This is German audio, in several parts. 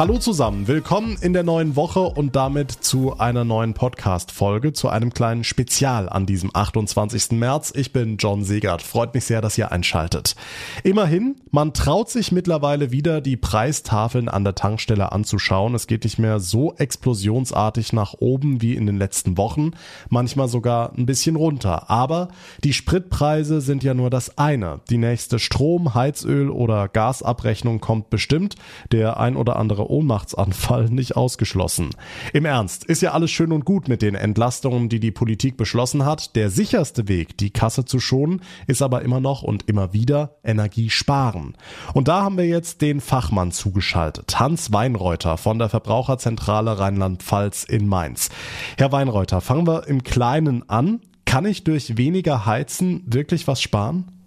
Hallo zusammen, willkommen in der neuen Woche und damit zu einer neuen Podcast-Folge, zu einem kleinen Spezial an diesem 28. März. Ich bin John Segert. Freut mich sehr, dass ihr einschaltet. Immerhin, man traut sich mittlerweile wieder, die Preistafeln an der Tankstelle anzuschauen. Es geht nicht mehr so explosionsartig nach oben wie in den letzten Wochen, manchmal sogar ein bisschen runter. Aber die Spritpreise sind ja nur das eine. Die nächste Strom-, Heizöl- oder Gasabrechnung kommt bestimmt. Der ein oder andere Ohnmachtsanfall nicht ausgeschlossen. Im Ernst, ist ja alles schön und gut mit den Entlastungen, die die Politik beschlossen hat. Der sicherste Weg, die Kasse zu schonen, ist aber immer noch und immer wieder Energie sparen. Und da haben wir jetzt den Fachmann zugeschaltet, Hans Weinreuter von der Verbraucherzentrale Rheinland-Pfalz in Mainz. Herr Weinreuter, fangen wir im Kleinen an. Kann ich durch weniger Heizen wirklich was sparen?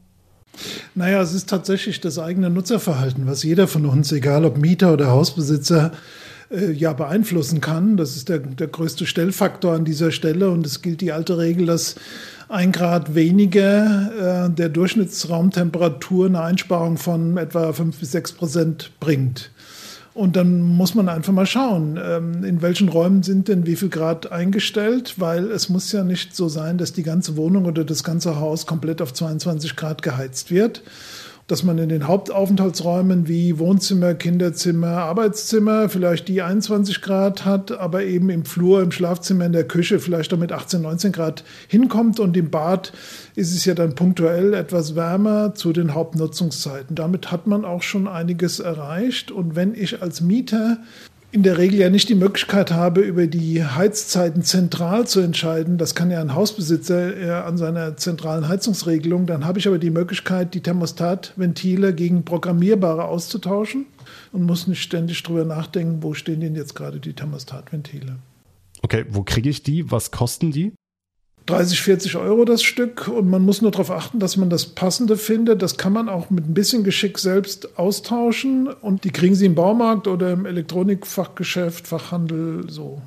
Naja, es ist tatsächlich das eigene Nutzerverhalten, was jeder von uns, egal ob Mieter oder Hausbesitzer, äh, ja beeinflussen kann. Das ist der, der größte Stellfaktor an dieser Stelle und es gilt die alte Regel, dass ein Grad weniger äh, der Durchschnittsraumtemperatur eine Einsparung von etwa fünf bis sechs Prozent bringt. Und dann muss man einfach mal schauen, ähm, in welchen Räumen sind denn wie viel Grad eingestellt, weil es muss ja nicht so sein, dass die ganze Wohnung oder das ganze Haus komplett auf 22 Grad geheizt wird dass man in den Hauptaufenthaltsräumen wie Wohnzimmer, Kinderzimmer, Arbeitszimmer vielleicht die 21 Grad hat, aber eben im Flur, im Schlafzimmer, in der Küche vielleicht auch mit 18, 19 Grad hinkommt und im Bad ist es ja dann punktuell etwas wärmer zu den Hauptnutzungszeiten. Damit hat man auch schon einiges erreicht und wenn ich als Mieter in der Regel ja nicht die Möglichkeit habe, über die Heizzeiten zentral zu entscheiden. Das kann ja ein Hausbesitzer an seiner zentralen Heizungsregelung. Dann habe ich aber die Möglichkeit, die Thermostatventile gegen programmierbare auszutauschen und muss nicht ständig drüber nachdenken, wo stehen denn jetzt gerade die Thermostatventile. Okay, wo kriege ich die? Was kosten die? 30, 40 Euro das Stück und man muss nur darauf achten, dass man das Passende findet. Das kann man auch mit ein bisschen Geschick selbst austauschen und die kriegen Sie im Baumarkt oder im Elektronikfachgeschäft, Fachhandel so.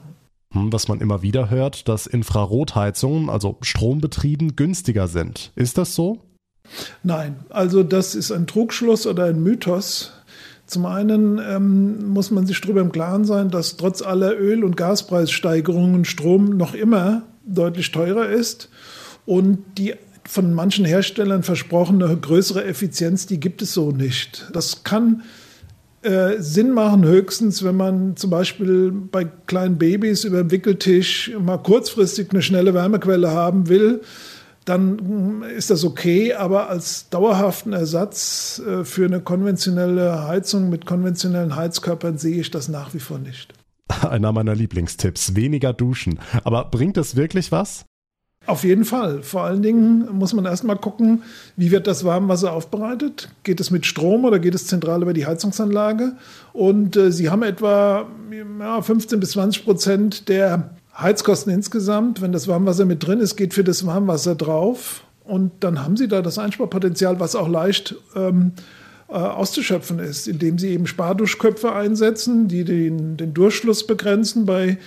Hm, was man immer wieder hört, dass Infrarotheizungen, also strombetrieben, günstiger sind. Ist das so? Nein, also das ist ein Trugschluss oder ein Mythos. Zum einen ähm, muss man sich darüber im Klaren sein, dass trotz aller Öl- und Gaspreissteigerungen Strom noch immer deutlich teurer ist und die von manchen Herstellern versprochene größere Effizienz, die gibt es so nicht. Das kann äh, Sinn machen, höchstens, wenn man zum Beispiel bei kleinen Babys über dem Wickeltisch mal kurzfristig eine schnelle Wärmequelle haben will, dann ist das okay, aber als dauerhaften Ersatz äh, für eine konventionelle Heizung mit konventionellen Heizkörpern sehe ich das nach wie vor nicht. Einer meiner Lieblingstipps, weniger duschen. Aber bringt das wirklich was? Auf jeden Fall. Vor allen Dingen muss man erstmal gucken, wie wird das Warmwasser aufbereitet? Geht es mit Strom oder geht es zentral über die Heizungsanlage? Und äh, Sie haben etwa ja, 15 bis 20 Prozent der Heizkosten insgesamt. Wenn das Warmwasser mit drin ist, geht für das Warmwasser drauf. Und dann haben Sie da das Einsparpotenzial, was auch leicht ähm, äh, auszuschöpfen ist, indem sie eben Sparduschköpfe einsetzen, die den, den Durchschluss begrenzen bei,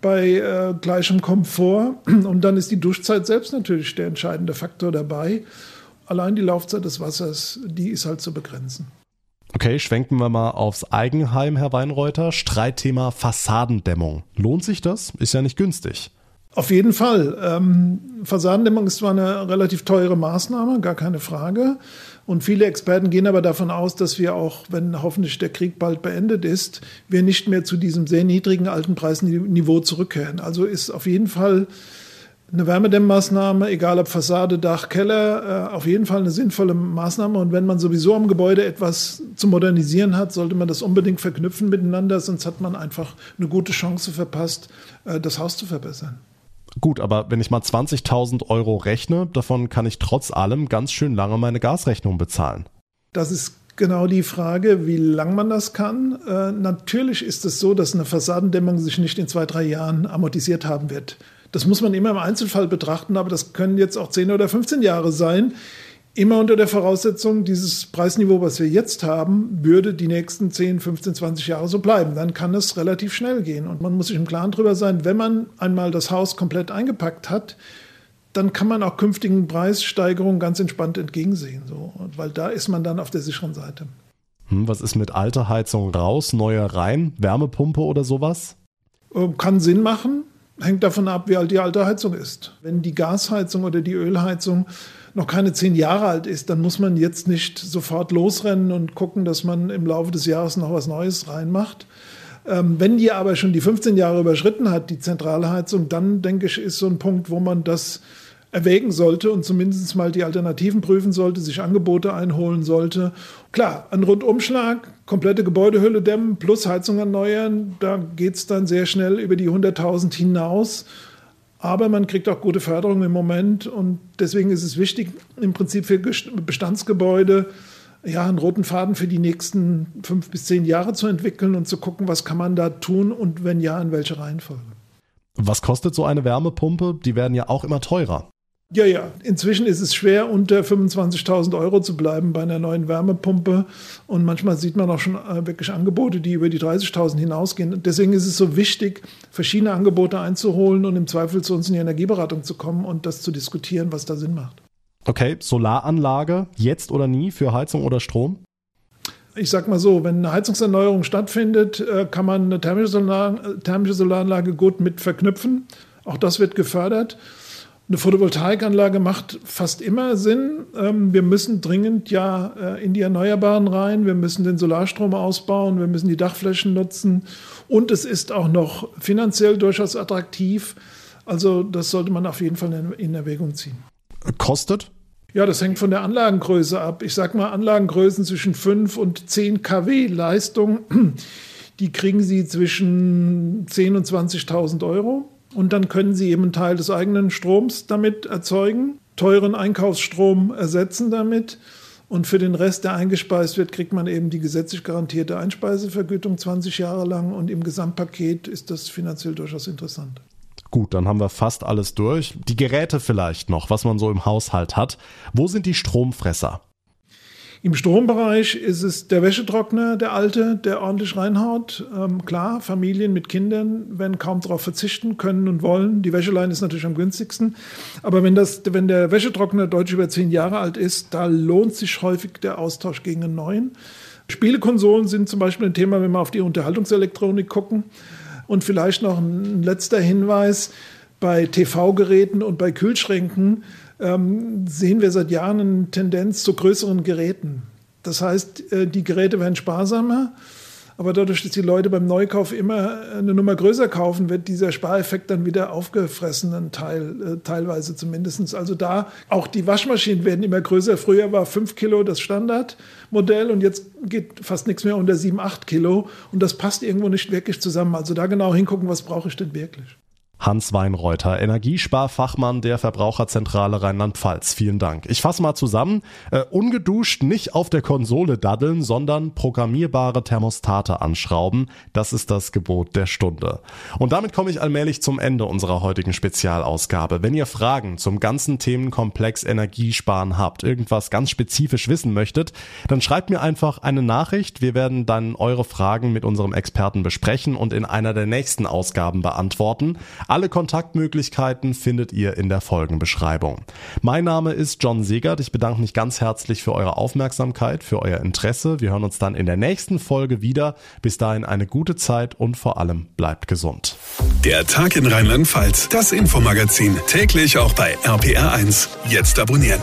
bei äh, gleichem Komfort. Und dann ist die Duschzeit selbst natürlich der entscheidende Faktor dabei. Allein die Laufzeit des Wassers, die ist halt zu begrenzen. Okay, schwenken wir mal aufs Eigenheim, Herr Weinreuter. Streitthema Fassadendämmung. Lohnt sich das? Ist ja nicht günstig. Auf jeden Fall. Ähm, Fassadendämmung ist zwar eine relativ teure Maßnahme, gar keine Frage. Und viele Experten gehen aber davon aus, dass wir auch, wenn hoffentlich der Krieg bald beendet ist, wir nicht mehr zu diesem sehr niedrigen alten Preisniveau zurückkehren. Also ist auf jeden Fall eine Wärmedämmmaßnahme, egal ob Fassade, Dach, Keller, äh, auf jeden Fall eine sinnvolle Maßnahme. Und wenn man sowieso am Gebäude etwas zu modernisieren hat, sollte man das unbedingt verknüpfen miteinander, sonst hat man einfach eine gute Chance verpasst, äh, das Haus zu verbessern. Gut, aber wenn ich mal 20.000 Euro rechne, davon kann ich trotz allem ganz schön lange meine Gasrechnung bezahlen. Das ist genau die Frage, wie lang man das kann. Äh, natürlich ist es so, dass eine Fassadendämmung sich nicht in zwei, drei Jahren amortisiert haben wird. Das muss man immer im Einzelfall betrachten, aber das können jetzt auch 10 oder 15 Jahre sein. Immer unter der Voraussetzung, dieses Preisniveau, was wir jetzt haben, würde die nächsten 10, 15, 20 Jahre so bleiben. Dann kann es relativ schnell gehen. Und man muss sich im Klaren darüber sein, wenn man einmal das Haus komplett eingepackt hat, dann kann man auch künftigen Preissteigerungen ganz entspannt entgegensehen. So. Weil da ist man dann auf der sicheren Seite. Hm, was ist mit alter Heizung raus, neue rein, Wärmepumpe oder sowas? Ähm, kann Sinn machen, hängt davon ab, wie alt die alte Heizung ist. Wenn die Gasheizung oder die Ölheizung noch keine zehn Jahre alt ist, dann muss man jetzt nicht sofort losrennen und gucken, dass man im Laufe des Jahres noch was Neues reinmacht. Ähm, wenn die aber schon die 15 Jahre überschritten hat, die Zentralheizung, dann denke ich, ist so ein Punkt, wo man das erwägen sollte und zumindest mal die Alternativen prüfen sollte, sich Angebote einholen sollte. Klar, ein Rundumschlag, komplette Gebäudehülle dämmen plus Heizung erneuern, da geht es dann sehr schnell über die 100.000 hinaus. Aber man kriegt auch gute Förderung im Moment und deswegen ist es wichtig, im Prinzip für Bestandsgebäude ja, einen roten Faden für die nächsten fünf bis zehn Jahre zu entwickeln und zu gucken, was kann man da tun und wenn ja, in welche Reihenfolge. Was kostet so eine Wärmepumpe? Die werden ja auch immer teurer. Ja, ja. Inzwischen ist es schwer, unter 25.000 Euro zu bleiben bei einer neuen Wärmepumpe. Und manchmal sieht man auch schon äh, wirklich Angebote, die über die 30.000 hinausgehen. Deswegen ist es so wichtig, verschiedene Angebote einzuholen und im Zweifel zu uns in die Energieberatung zu kommen und das zu diskutieren, was da Sinn macht. Okay, Solaranlage, jetzt oder nie für Heizung oder Strom? Ich sag mal so, wenn eine Heizungserneuerung stattfindet, äh, kann man eine thermische, Solar thermische Solaranlage gut mit verknüpfen. Auch das wird gefördert. Eine Photovoltaikanlage macht fast immer Sinn. Ähm, wir müssen dringend ja äh, in die Erneuerbaren rein. Wir müssen den Solarstrom ausbauen. Wir müssen die Dachflächen nutzen. Und es ist auch noch finanziell durchaus attraktiv. Also das sollte man auf jeden Fall in Erwägung ziehen. Kostet? Ja, das hängt von der Anlagengröße ab. Ich sage mal Anlagengrößen zwischen 5 und 10 kW Leistung. Die kriegen Sie zwischen 10.000 und 20.000 Euro. Und dann können Sie eben einen Teil des eigenen Stroms damit erzeugen, teuren Einkaufsstrom ersetzen damit. Und für den Rest, der eingespeist wird, kriegt man eben die gesetzlich garantierte Einspeisevergütung 20 Jahre lang. Und im Gesamtpaket ist das finanziell durchaus interessant. Gut, dann haben wir fast alles durch. Die Geräte vielleicht noch, was man so im Haushalt hat. Wo sind die Stromfresser? Im Strombereich ist es der Wäschetrockner, der alte, der ordentlich reinhaut. Ähm, klar, Familien mit Kindern werden kaum darauf verzichten können und wollen. Die Wäscheleine ist natürlich am günstigsten. Aber wenn, das, wenn der Wäschetrockner deutlich über zehn Jahre alt ist, da lohnt sich häufig der Austausch gegen einen neuen. Spielekonsolen sind zum Beispiel ein Thema, wenn wir auf die Unterhaltungselektronik gucken. Und vielleicht noch ein letzter Hinweis. Bei TV-Geräten und bei Kühlschränken ähm, sehen wir seit Jahren eine Tendenz zu größeren Geräten. Das heißt, äh, die Geräte werden sparsamer, aber dadurch, dass die Leute beim Neukauf immer eine Nummer größer kaufen, wird dieser Spareffekt dann wieder aufgefressen, Teil, äh, teilweise zumindest. Also da, auch die Waschmaschinen werden immer größer. Früher war 5 Kilo das Standardmodell und jetzt geht fast nichts mehr unter 7, 8 Kilo. Und das passt irgendwo nicht wirklich zusammen. Also da genau hingucken, was brauche ich denn wirklich. Hans Weinreuter, Energiesparfachmann der Verbraucherzentrale Rheinland-Pfalz. Vielen Dank. Ich fasse mal zusammen. Äh, ungeduscht nicht auf der Konsole daddeln, sondern programmierbare Thermostate anschrauben. Das ist das Gebot der Stunde. Und damit komme ich allmählich zum Ende unserer heutigen Spezialausgabe. Wenn ihr Fragen zum ganzen Themenkomplex Energiesparen habt, irgendwas ganz spezifisch wissen möchtet, dann schreibt mir einfach eine Nachricht. Wir werden dann eure Fragen mit unserem Experten besprechen und in einer der nächsten Ausgaben beantworten. Alle Kontaktmöglichkeiten findet ihr in der Folgenbeschreibung. Mein Name ist John Segert. Ich bedanke mich ganz herzlich für eure Aufmerksamkeit, für euer Interesse. Wir hören uns dann in der nächsten Folge wieder. Bis dahin eine gute Zeit und vor allem bleibt gesund. Der Tag in Rheinland-Pfalz, das Infomagazin, täglich auch bei RPR1. Jetzt abonnieren.